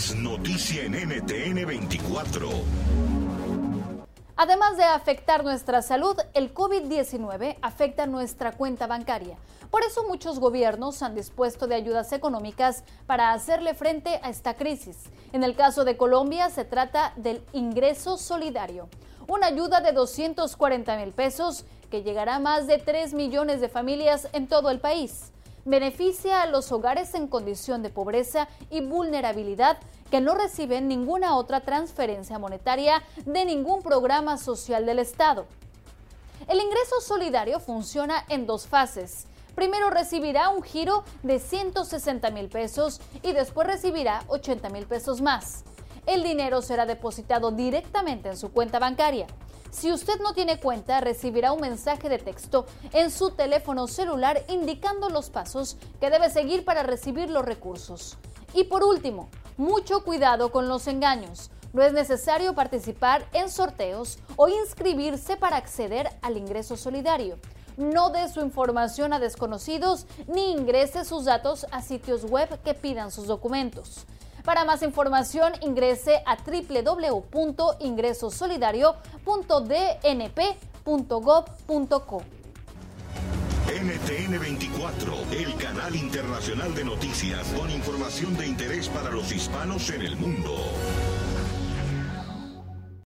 noticia en NTN 24. Además de afectar nuestra salud, el COVID-19 afecta nuestra cuenta bancaria. Por eso muchos gobiernos han dispuesto de ayudas económicas para hacerle frente a esta crisis. En el caso de Colombia se trata del ingreso solidario, una ayuda de 240 mil pesos que llegará a más de 3 millones de familias en todo el país. Beneficia a los hogares en condición de pobreza y vulnerabilidad que no reciben ninguna otra transferencia monetaria de ningún programa social del Estado. El ingreso solidario funciona en dos fases. Primero recibirá un giro de 160 mil pesos y después recibirá 80 mil pesos más. El dinero será depositado directamente en su cuenta bancaria. Si usted no tiene cuenta, recibirá un mensaje de texto en su teléfono celular indicando los pasos que debe seguir para recibir los recursos. Y por último, mucho cuidado con los engaños. No es necesario participar en sorteos o inscribirse para acceder al ingreso solidario. No dé su información a desconocidos ni ingrese sus datos a sitios web que pidan sus documentos. Para más información ingrese a www.ingresosolidario.dnp.gov.co. NTN 24, el canal internacional de noticias con información de interés para los hispanos en el mundo.